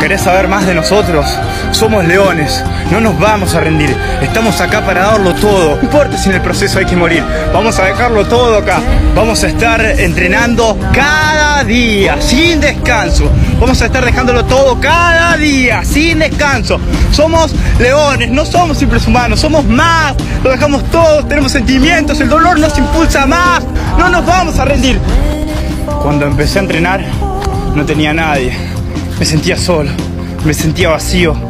¿Querés saber más de nosotros? Somos leones, no nos vamos a rendir. Estamos acá para darlo todo. No importa si en el proceso hay que morir. Vamos a dejarlo todo acá. Vamos a estar entrenando cada día, sin descanso. Vamos a estar dejándolo todo cada día, sin descanso. Somos leones, no somos simples humanos, somos más. Lo dejamos todo, tenemos sentimientos, el dolor nos impulsa más. No nos vamos a rendir. Cuando empecé a entrenar, no tenía nadie. Me sentía solo, me sentía vacío.